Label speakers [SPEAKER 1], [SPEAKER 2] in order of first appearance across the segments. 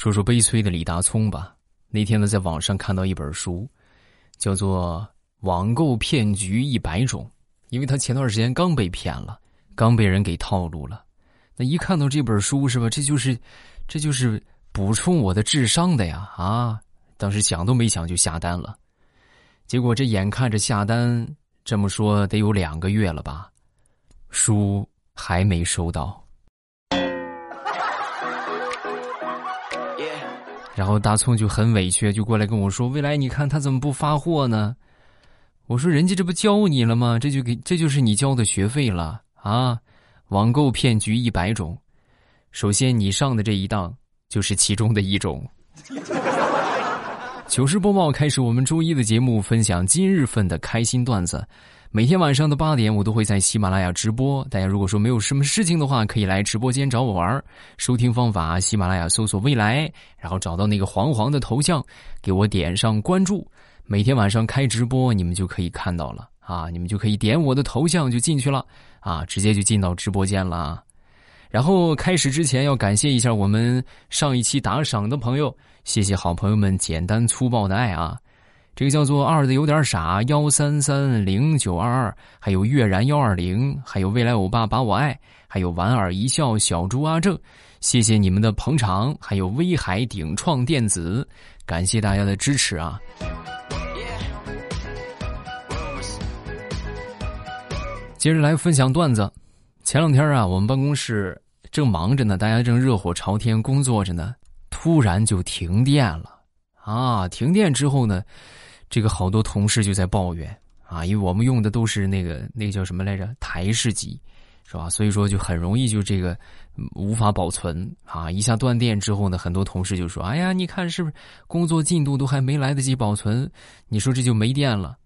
[SPEAKER 1] 说说悲催的李大聪吧。那天呢，在网上看到一本书，叫做《网购骗局一百种》，因为他前段时间刚被骗了，刚被人给套路了。那一看到这本书是吧？这就是，这就是补充我的智商的呀！啊，当时想都没想就下单了，结果这眼看着下单，这么说得有两个月了吧，书还没收到。然后大葱就很委屈，就过来跟我说：“未来，你看他怎么不发货呢？”我说：“人家这不教你了吗？这就给这就是你交的学费了啊！网购骗局一百种，首先你上的这一当就是其中的一种。”糗事播报开始，我们周一的节目分享今日份的开心段子。每天晚上的八点，我都会在喜马拉雅直播。大家如果说没有什么事情的话，可以来直播间找我玩。收听方法：喜马拉雅搜索“未来”，然后找到那个黄黄的头像，给我点上关注。每天晚上开直播，你们就可以看到了啊！你们就可以点我的头像就进去了啊，直接就进到直播间了。然后开始之前要感谢一下我们上一期打赏的朋友，谢谢好朋友们简单粗暴的爱啊！这个叫做二的有点傻幺三三零九二二，还有月然幺二零，还有未来欧巴把我爱，还有莞尔一笑小猪阿正，谢谢你们的捧场，还有威海鼎创电子，感谢大家的支持啊！接着来分享段子，前两天啊，我们办公室正忙着呢，大家正热火朝天工作着呢，突然就停电了啊！停电之后呢？这个好多同事就在抱怨啊，因为我们用的都是那个那个叫什么来着台式机，是吧？所以说就很容易就这个无法保存啊。一下断电之后呢，很多同事就说：“哎呀，你看是不是工作进度都还没来得及保存，你说这就没电了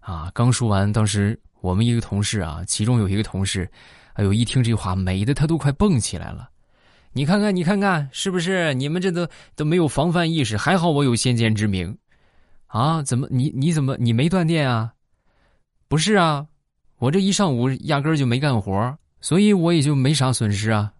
[SPEAKER 1] 啊？”刚说完，当时我们一个同事啊，其中有一个同事，哎呦，一听这话，美的他都快蹦起来了。你看看，你看看，是不是你们这都都没有防范意识？还好我有先见之明。啊，怎么你你怎么你没断电啊？不是啊，我这一上午压根儿就没干活，所以我也就没啥损失啊。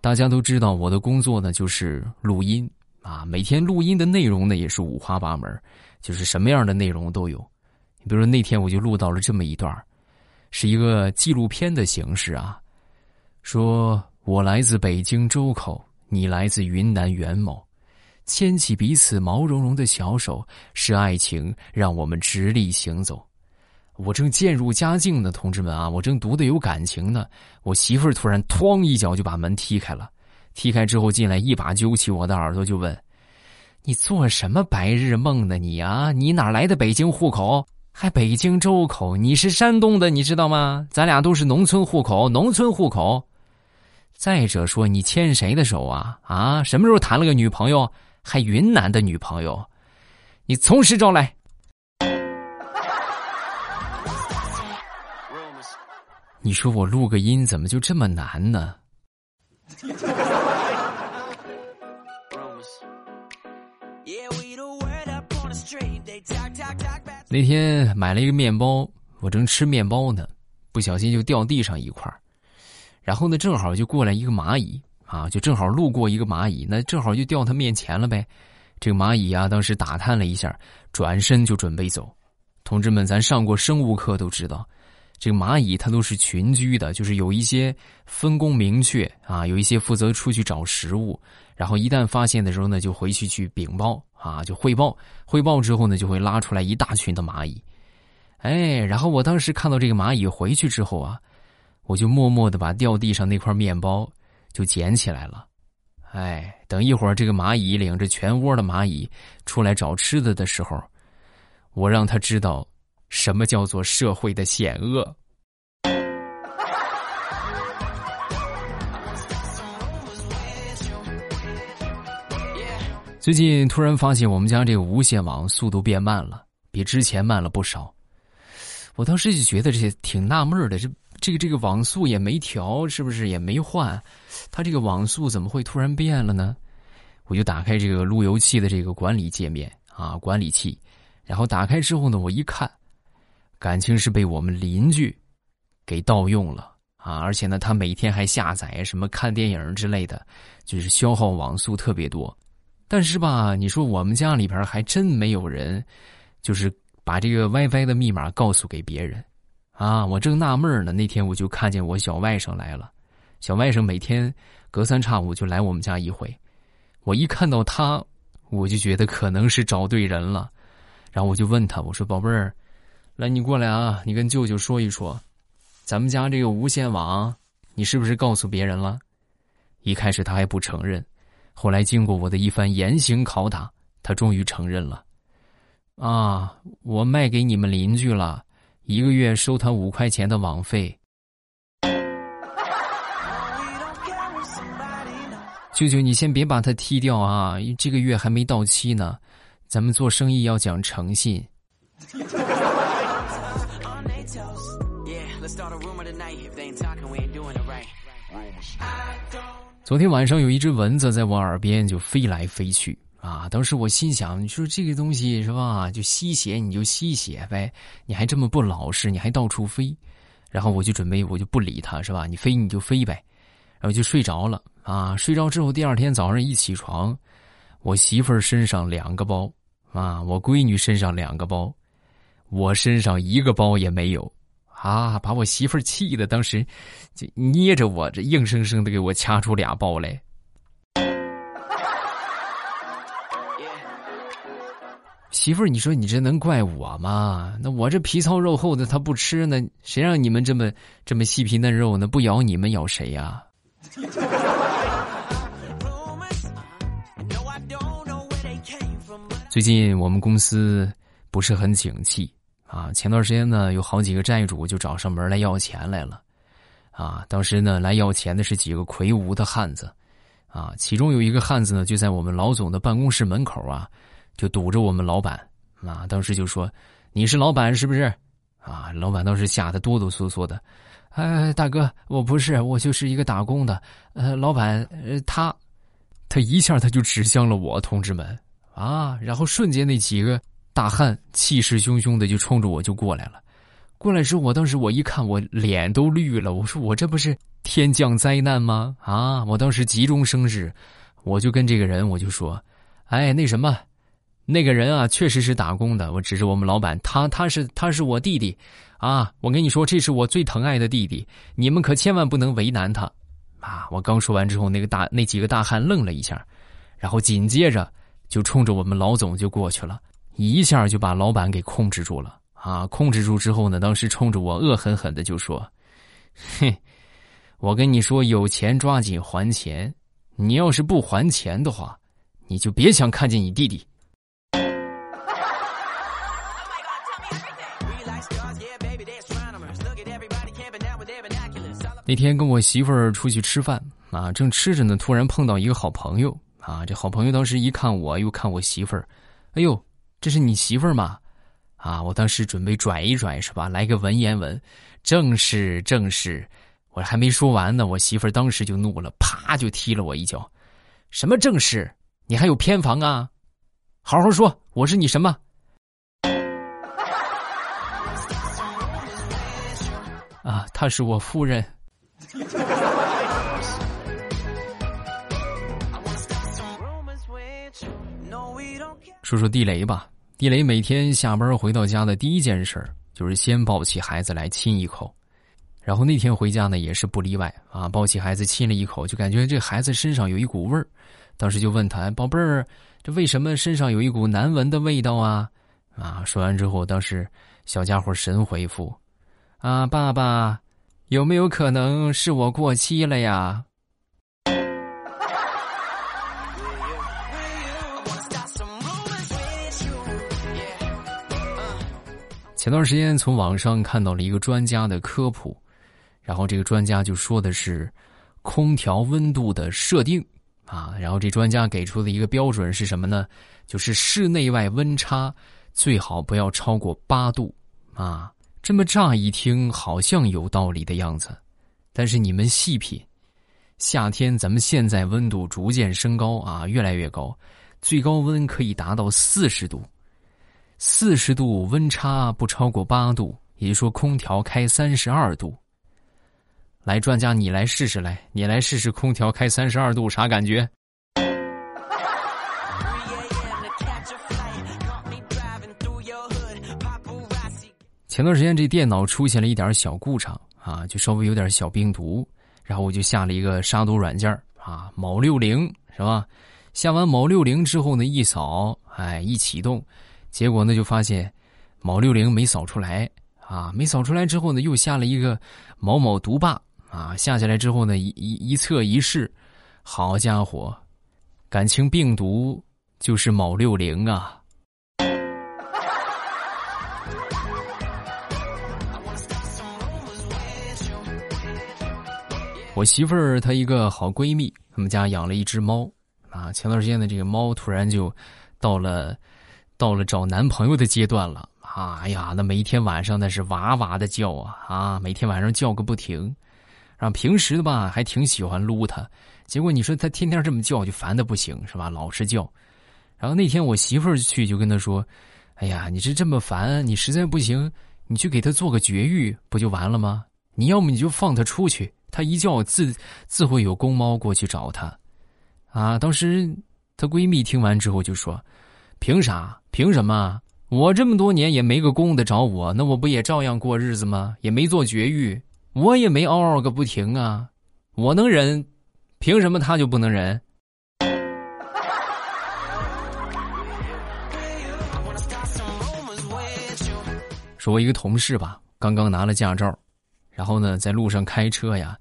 [SPEAKER 1] 大家都知道我的工作呢就是录音啊，每天录音的内容呢也是五花八门，就是什么样的内容都有。你比如说那天我就录到了这么一段是一个纪录片的形式啊，说我来自北京周口，你来自云南元谋，牵起彼此毛茸茸的小手，是爱情让我们直立行走。我正渐入佳境呢，同志们啊，我正读的有感情呢，我媳妇儿突然哐一脚就把门踢开了，踢开之后进来，一把揪起我的耳朵就问：“你做什么白日梦呢？你啊，你哪来的北京户口？”还北京周口，你是山东的，你知道吗？咱俩都是农村户口，农村户口。再者说，你牵谁的手啊？啊，什么时候谈了个女朋友？还云南的女朋友？你从实招来。你说我录个音怎么就这么难呢？那天买了一个面包，我正吃面包呢，不小心就掉地上一块然后呢，正好就过来一个蚂蚁啊，就正好路过一个蚂蚁，那正好就掉他面前了呗。这个蚂蚁啊，当时打探了一下，转身就准备走。同志们，咱上过生物课都知道，这个蚂蚁它都是群居的，就是有一些分工明确啊，有一些负责出去找食物，然后一旦发现的时候呢，就回去去禀报。啊，就汇报，汇报之后呢，就会拉出来一大群的蚂蚁，哎，然后我当时看到这个蚂蚁回去之后啊，我就默默的把掉地上那块面包就捡起来了，哎，等一会儿这个蚂蚁领着全窝的蚂蚁出来找吃的的时候，我让他知道什么叫做社会的险恶。最近突然发现我们家这个无线网速度变慢了，比之前慢了不少。我当时就觉得这些挺纳闷的，这这个这个网速也没调，是不是也没换？它这个网速怎么会突然变了呢？我就打开这个路由器的这个管理界面啊，管理器，然后打开之后呢，我一看，感情是被我们邻居给盗用了啊！而且呢，他每天还下载什么看电影之类的，就是消耗网速特别多。但是吧，你说我们家里边还真没有人，就是把这个 WiFi 的密码告诉给别人啊！我正纳闷呢，那天我就看见我小外甥来了。小外甥每天隔三差五就来我们家一回，我一看到他，我就觉得可能是找对人了。然后我就问他，我说：“宝贝儿，来，你过来啊，你跟舅舅说一说，咱们家这个无线网，你是不是告诉别人了？”一开始他还不承认，后来经过我的一番严刑拷打，他终于承认了。啊，我卖给你们邻居了，一个月收他五块钱的网费。舅舅，你先别把他踢掉啊，这个月还没到期呢。咱们做生意要讲诚信。昨天晚上有一只蚊子在我耳边就飞来飞去啊！当时我心想，你说这个东西是吧？就吸血你就吸血呗，你还这么不老实，你还到处飞。然后我就准备我就不理它是吧？你飞你就飞呗，然后就睡着了啊！睡着之后，第二天早上一起床，我媳妇儿身上两个包。啊！我闺女身上两个包，我身上一个包也没有，啊！把我媳妇儿气的，当时就捏着我，这硬生生的给我掐出俩包来。媳妇儿，你说你这能怪我吗？那我这皮糙肉厚的，他不吃，呢谁让你们这么这么细皮嫩肉呢？不咬你们咬谁呀？最近我们公司不是很景气啊，前段时间呢，有好几个债主就找上门来要钱来了，啊，当时呢来要钱的是几个魁梧的汉子，啊，其中有一个汉子呢就在我们老总的办公室门口啊，就堵着我们老板，啊，当时就说：“你是老板是不是？”啊，老板当时吓得哆哆嗦嗦的，“哎，大哥，我不是，我就是一个打工的。”呃，老板，呃，他，他一下他就指向了我，同志们。啊！然后瞬间那几个大汉气势汹汹的就冲着我就过来了。过来之后，我当时我一看，我脸都绿了。我说我这不是天降灾难吗？啊！我当时急中生智，我就跟这个人我就说：“哎，那什么，那个人啊，确实是打工的。我指着我们老板，他他是他是我弟弟，啊！我跟你说，这是我最疼爱的弟弟，你们可千万不能为难他。”啊！我刚说完之后，那个大那几个大汉愣了一下，然后紧接着。就冲着我们老总就过去了，一下就把老板给控制住了啊！控制住之后呢，当时冲着我恶狠狠的就说：“嘿，我跟你说，有钱抓紧还钱，你要是不还钱的话，你就别想看见你弟弟。”那天跟我媳妇儿出去吃饭啊，正吃着呢，突然碰到一个好朋友。啊，这好朋友当时一看我，又看我媳妇儿，哎呦，这是你媳妇儿吗？啊，我当时准备拽一拽是吧，来个文言文，正是正是，我还没说完呢，我媳妇儿当时就怒了，啪就踢了我一脚，什么正是？你还有偏房啊？好好说，我是你什么？啊，她是我夫人。说说地雷吧，地雷每天下班回到家的第一件事就是先抱起孩子来亲一口，然后那天回家呢也是不例外啊，抱起孩子亲了一口，就感觉这孩子身上有一股味儿，当时就问他宝贝儿，这为什么身上有一股难闻的味道啊？啊，说完之后，当时小家伙神回复，啊，爸爸，有没有可能是我过期了呀？前段时间从网上看到了一个专家的科普，然后这个专家就说的是空调温度的设定啊，然后这专家给出的一个标准是什么呢？就是室内外温差最好不要超过八度啊。这么乍一听好像有道理的样子，但是你们细品，夏天咱们现在温度逐渐升高啊，越来越高，最高温可以达到四十度。四十度温差不超过八度，也就说空调开三十二度。来，专家你来试试来，你来试试空调开三十二度啥感觉？前段时间这电脑出现了一点小故障啊，就稍微有点小病毒，然后我就下了一个杀毒软件啊，某六零是吧？下完某六零之后呢，一扫，哎，一启动，结果呢就发现某六零没扫出来啊，没扫出来之后呢，又下了一个某某毒霸啊，下下来之后呢，一一一测一试，好家伙，感情病毒就是某六零啊。我媳妇儿她一个好闺蜜，他们家养了一只猫，啊，前段时间的这个猫突然就到了到了找男朋友的阶段了，啊，哎呀，那每一天晚上那是哇哇的叫啊，啊，每天晚上叫个不停，然后平时的吧还挺喜欢撸它，结果你说它天天这么叫就烦的不行是吧？老是叫，然后那天我媳妇儿去就跟他说，哎呀，你这这么烦，你实在不行，你去给它做个绝育不就完了吗？你要么你就放它出去。它一叫，自自会有公猫过去找它，啊！当时她闺蜜听完之后就说：“凭啥？凭什么？我这么多年也没个公的找我，那我不也照样过日子吗？也没做绝育，我也没嗷嗷个不停啊！我能忍，凭什么他就不能忍？”说，我一个同事吧，刚刚拿了驾照。然后呢，在路上开车呀，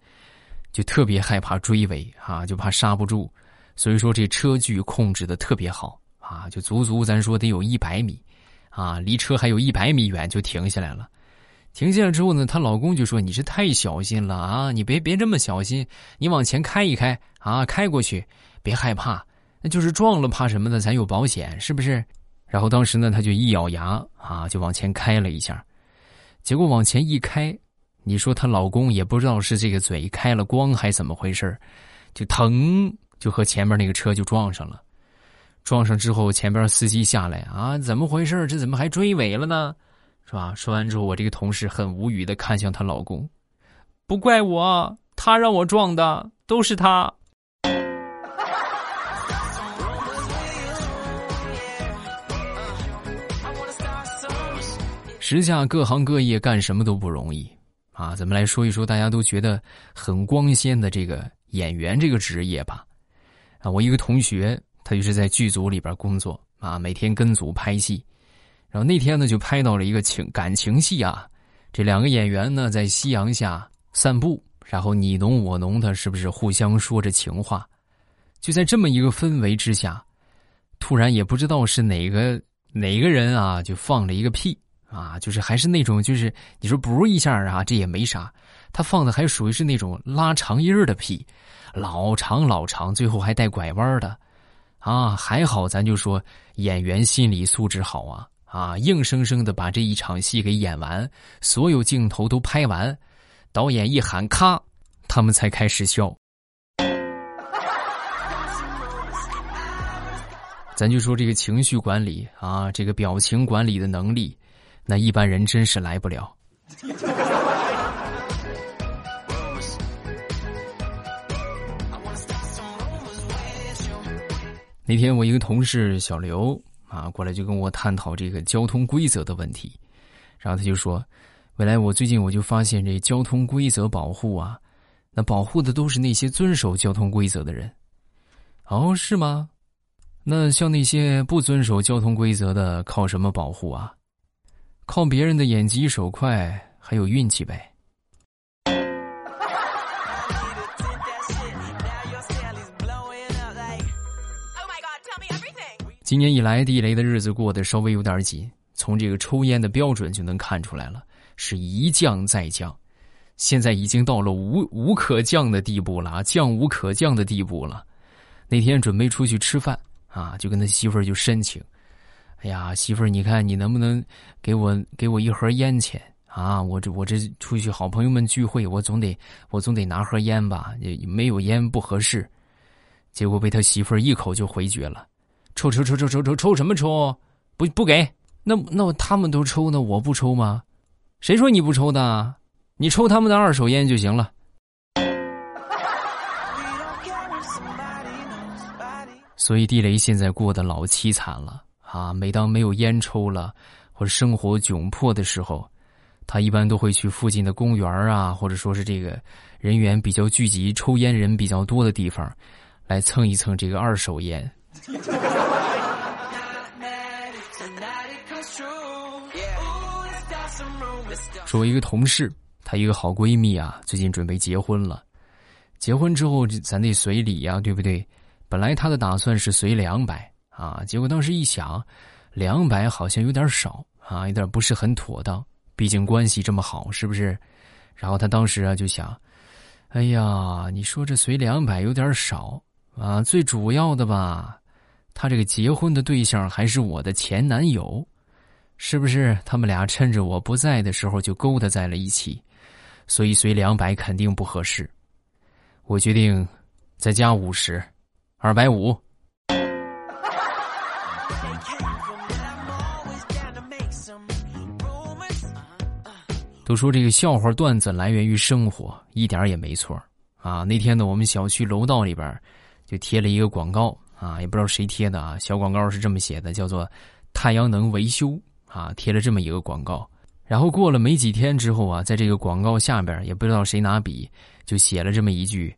[SPEAKER 1] 就特别害怕追尾啊，就怕刹不住，所以说这车距控制的特别好啊，就足足咱说得有一百米，啊，离车还有一百米远就停下来了。停下来之后呢，她老公就说：“你这太小心了啊，你别别这么小心，你往前开一开啊，开过去，别害怕，那就是撞了怕什么的，咱有保险是不是？”然后当时呢，她就一咬牙啊，就往前开了一下，结果往前一开。你说她老公也不知道是这个嘴开了光还怎么回事就疼，就和前面那个车就撞上了。撞上之后，前边司机下来啊，怎么回事这怎么还追尾了呢？是吧？说完之后，我这个同事很无语的看向她老公，不怪我，他让我撞的，都是他。时下各行各业干什么都不容易。啊，咱们来说一说大家都觉得很光鲜的这个演员这个职业吧。啊，我一个同学，他就是在剧组里边工作啊，每天跟组拍戏。然后那天呢，就拍到了一个情感情戏啊，这两个演员呢在夕阳下散步，然后你侬我侬的，是不是互相说着情话？就在这么一个氛围之下，突然也不知道是哪个哪个人啊，就放了一个屁。啊，就是还是那种，就是你说不一下啊，这也没啥。他放的还属于是那种拉长音儿的屁，老长老长，最后还带拐弯的。啊，还好咱就说演员心理素质好啊啊，硬生生的把这一场戏给演完，所有镜头都拍完，导演一喊咔，他们才开始笑。咱就说这个情绪管理啊，这个表情管理的能力。那一般人真是来不了。那天我一个同事小刘啊过来就跟我探讨这个交通规则的问题，然后他就说：“未来我最近我就发现这交通规则保护啊，那保护的都是那些遵守交通规则的人。哦，是吗？那像那些不遵守交通规则的，靠什么保护啊？”靠别人的眼疾手快，还有运气呗。今年以来，地雷的日子过得稍微有点紧，从这个抽烟的标准就能看出来了，是一降再降，现在已经到了无无可降的地步了啊，降无可降的地步了。那天准备出去吃饭啊，就跟他媳妇儿就申请。哎呀，媳妇儿，你看你能不能给我给我一盒烟钱啊？我这我这出去好朋友们聚会，我总得我总得拿盒烟吧？没有烟不合适。结果被他媳妇儿一口就回绝了。抽抽抽抽抽抽抽什么抽？不不给？那那他们都抽，那我不抽吗？谁说你不抽的？你抽他们的二手烟就行了。所以地雷现在过得老凄惨了啊！每当没有烟抽了，或者生活窘迫的时候，他一般都会去附近的公园啊，或者说是这个人员比较聚集、抽烟人比较多的地方，来蹭一蹭这个二手烟。说，我一个同事，她一个好闺蜜啊，最近准备结婚了。结婚之后，咱得随礼呀，对不对？本来她的打算是随两百啊，结果当时一想，两百好像有点少啊，有点不是很妥当。毕竟关系这么好，是不是？然后她当时啊就想，哎呀，你说这随两百有点少啊。最主要的吧，她这个结婚的对象还是我的前男友。是不是他们俩趁着我不在的时候就勾搭在了一起，所以随两百肯定不合适。我决定再加五十，二百五。都说这个笑话段子来源于生活，一点也没错啊。那天呢，我们小区楼道里边就贴了一个广告啊，也不知道谁贴的啊，小广告是这么写的，叫做“太阳能维修”。啊，贴了这么一个广告，然后过了没几天之后啊，在这个广告下边也不知道谁拿笔就写了这么一句，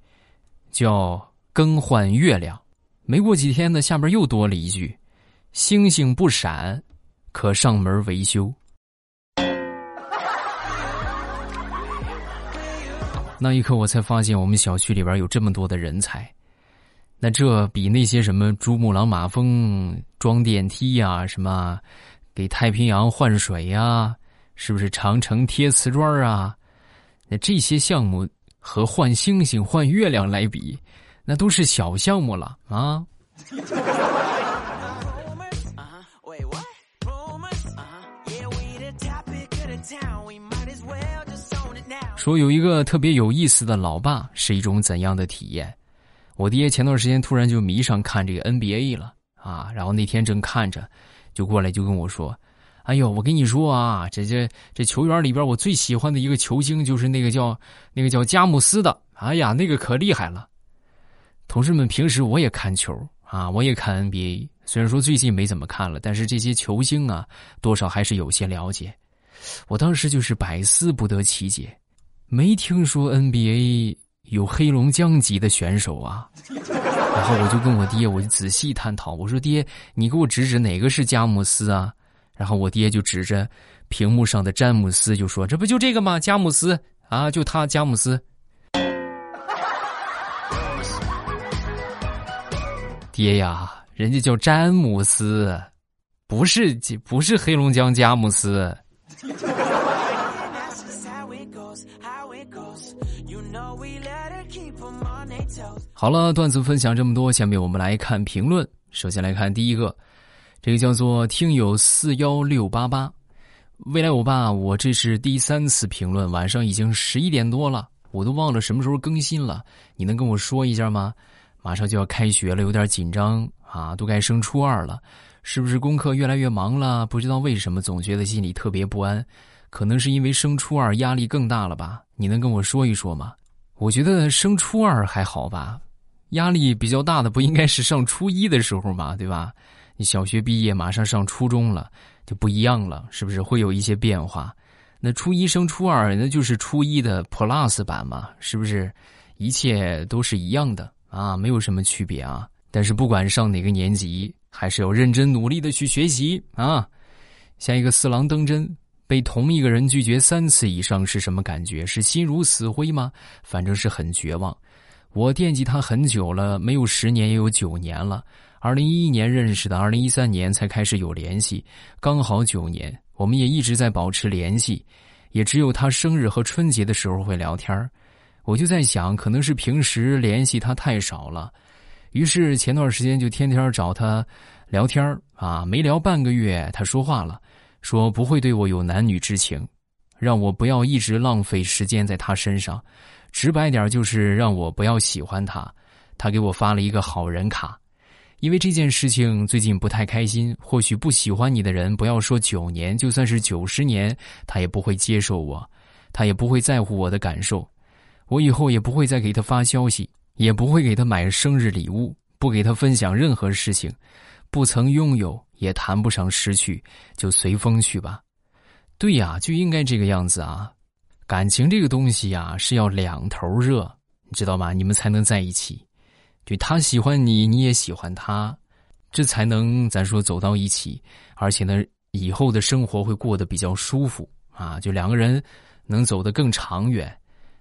[SPEAKER 1] 叫“更换月亮”。没过几天呢，下边又多了一句，“星星不闪，可上门维修”。那一刻，我才发现我们小区里边有这么多的人才，那这比那些什么珠穆朗玛峰装电梯呀，什么。给太平洋换水呀，是不是长城贴瓷砖啊？那这些项目和换星星、换月亮来比，那都是小项目了啊！说有一个特别有意思的老爸是一种怎样的体验？我爹前段时间突然就迷上看这个 NBA 了啊，然后那天正看着。就过来就跟我说：“哎呦，我跟你说啊，这这这球员里边，我最喜欢的一个球星就是那个叫那个叫佳木斯的。哎呀，那个可厉害了。”同事们，平时我也看球啊，我也看 NBA，虽然说最近没怎么看了，但是这些球星啊，多少还是有些了解。我当时就是百思不得其解，没听说 NBA 有黑龙江籍的选手啊。然后我就跟我爹，我就仔细探讨。我说：“爹，你给我指指哪个是佳木斯啊？”然后我爹就指着屏幕上的詹姆斯，就说：“这不就这个吗？佳木斯啊，就他，佳木斯。”爹呀，人家叫詹姆斯，不是不是黑龙江佳木斯。好了，段子分享这么多，下面我们来看评论。首先来看第一个，这个叫做听友四幺六八八，未来欧巴，我这是第三次评论，晚上已经十一点多了，我都忘了什么时候更新了，你能跟我说一下吗？马上就要开学了，有点紧张啊，都该升初二了，是不是功课越来越忙了？不知道为什么总觉得心里特别不安，可能是因为升初二压力更大了吧？你能跟我说一说吗？我觉得升初二还好吧。压力比较大的不应该是上初一的时候嘛，对吧？你小学毕业马上上初中了，就不一样了，是不是会有一些变化？那初一升初二，那就是初一的 Plus 版嘛，是不是？一切都是一样的啊，没有什么区别啊。但是不管上哪个年级，还是要认真努力的去学习啊。下一个四郎登真，被同一个人拒绝三次以上是什么感觉？是心如死灰吗？反正是很绝望。我惦记他很久了，没有十年也有九年了。二零一一年认识的，二零一三年才开始有联系，刚好九年。我们也一直在保持联系，也只有他生日和春节的时候会聊天我就在想，可能是平时联系他太少了，于是前段时间就天天找他聊天啊。没聊半个月，他说话了，说不会对我有男女之情，让我不要一直浪费时间在他身上。直白点就是让我不要喜欢他，他给我发了一个好人卡，因为这件事情最近不太开心。或许不喜欢你的人，不要说九年，就算是九十年，他也不会接受我，他也不会在乎我的感受。我以后也不会再给他发消息，也不会给他买生日礼物，不给他分享任何事情。不曾拥有，也谈不上失去，就随风去吧。对呀，就应该这个样子啊。感情这个东西呀，是要两头热，你知道吗？你们才能在一起。就他喜欢你，你也喜欢他，这才能咱说走到一起。而且呢，以后的生活会过得比较舒服啊，就两个人能走得更长远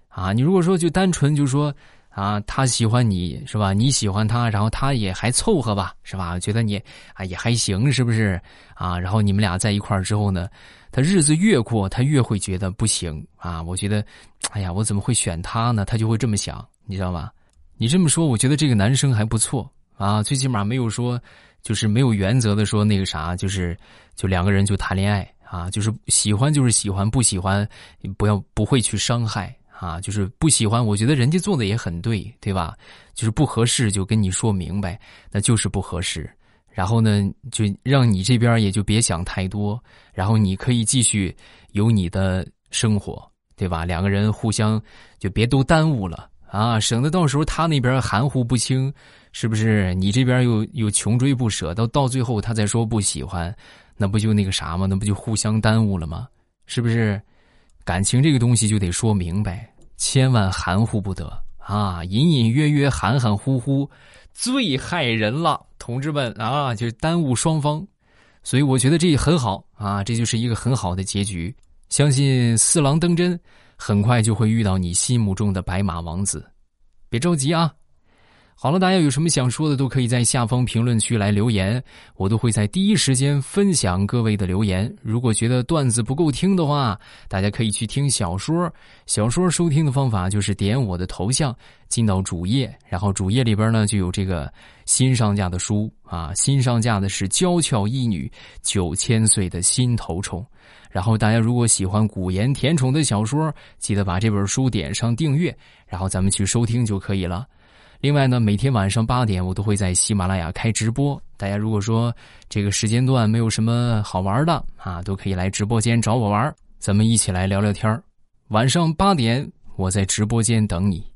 [SPEAKER 1] 啊。你如果说就单纯就说啊，他喜欢你是吧？你喜欢他，然后他也还凑合吧，是吧？觉得你啊也还行，是不是啊？然后你们俩在一块儿之后呢？他日子越过，他越会觉得不行啊！我觉得，哎呀，我怎么会选他呢？他就会这么想，你知道吗？你这么说，我觉得这个男生还不错啊，最起码没有说，就是没有原则的说那个啥，就是就两个人就谈恋爱啊，就是喜欢就是喜欢，不喜欢不要不会去伤害啊，就是不喜欢，我觉得人家做的也很对，对吧？就是不合适就跟你说明白，那就是不合适。然后呢，就让你这边也就别想太多，然后你可以继续有你的生活，对吧？两个人互相就别都耽误了啊，省得到时候他那边含糊不清，是不是？你这边又又穷追不舍，到到最后他再说不喜欢，那不就那个啥吗？那不就互相耽误了吗？是不是？感情这个东西就得说明白，千万含糊不得啊！隐隐约约、含含糊糊，最害人了。同志们啊，就耽误双方，所以我觉得这很好啊，这就是一个很好的结局。相信四郎登真，很快就会遇到你心目中的白马王子，别着急啊。好了，大家有什么想说的，都可以在下方评论区来留言，我都会在第一时间分享各位的留言。如果觉得段子不够听的话，大家可以去听小说。小说收听的方法就是点我的头像，进到主页，然后主页里边呢就有这个新上架的书啊，新上架的是《娇俏一女九千岁的心头宠》。然后大家如果喜欢古言甜宠的小说，记得把这本书点上订阅，然后咱们去收听就可以了。另外呢，每天晚上八点我都会在喜马拉雅开直播。大家如果说这个时间段没有什么好玩的啊，都可以来直播间找我玩，咱们一起来聊聊天晚上八点，我在直播间等你。